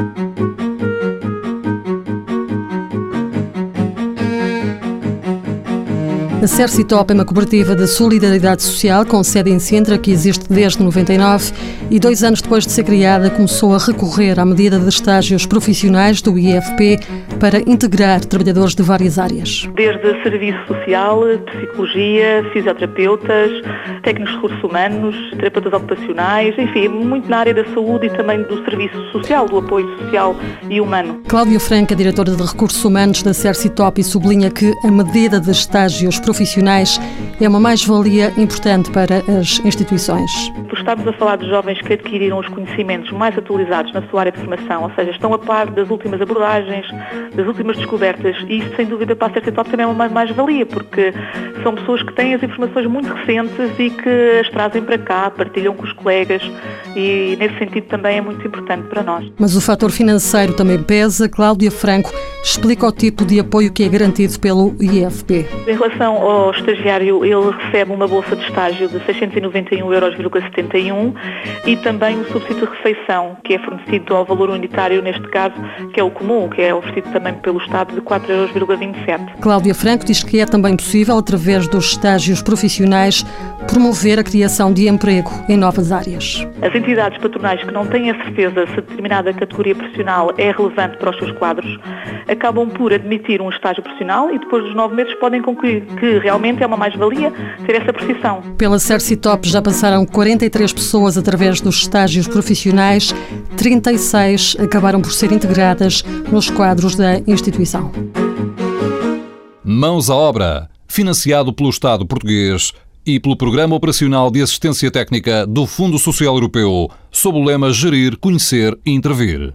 Thank you. A Cercitop é uma cooperativa de solidariedade social com sede em Sintra que existe desde 99 e dois anos depois de ser criada começou a recorrer à medida de estágios profissionais do IFP para integrar trabalhadores de várias áreas. Desde serviço social, psicologia, fisioterapeutas, técnicos de recursos humanos, terapeutas ocupacionais, enfim, muito na área da saúde e também do serviço social, do apoio social e humano. Cláudia Franca, diretora de recursos humanos da Cercitop, sublinha que a medida de estágios profissionais é uma mais-valia importante para as instituições. Por estarmos a falar de jovens que adquiriram os conhecimentos mais atualizados na sua área de formação, ou seja, estão a par das últimas abordagens, das últimas descobertas, e isso sem dúvida para a Certitop também é uma mais-valia, porque são pessoas que têm as informações muito recentes e que as trazem para cá, partilham com os colegas e nesse sentido também é muito importante para nós. Mas o fator financeiro também pesa. Cláudia Franco explica o tipo de apoio que é garantido pelo IFP. Em relação ao estagiário, ele recebe uma bolsa de estágio de 691,71 euros e também um subsídio de refeição, que é fornecido ao valor unitário, neste caso, que é o comum, que é oferecido também pelo Estado de 4,27 euros. Cláudia Franco diz que é também possível, através dos estágios profissionais, promover a criação de emprego em novas áreas. As entidades patronais que não têm a certeza se determinada categoria profissional é relevante para os seus quadros, acabam por admitir um estágio profissional e depois dos nove meses podem concluir que realmente é uma mais-valia ter essa profissão. Pela Cercitop já passaram 43 pessoas através dos estágios profissionais, 36 acabaram por ser integradas nos quadros da instituição. Mãos à obra, financiado pelo Estado português e pelo Programa Operacional de Assistência Técnica do Fundo Social Europeu, sob o lema Gerir, Conhecer e Intervir.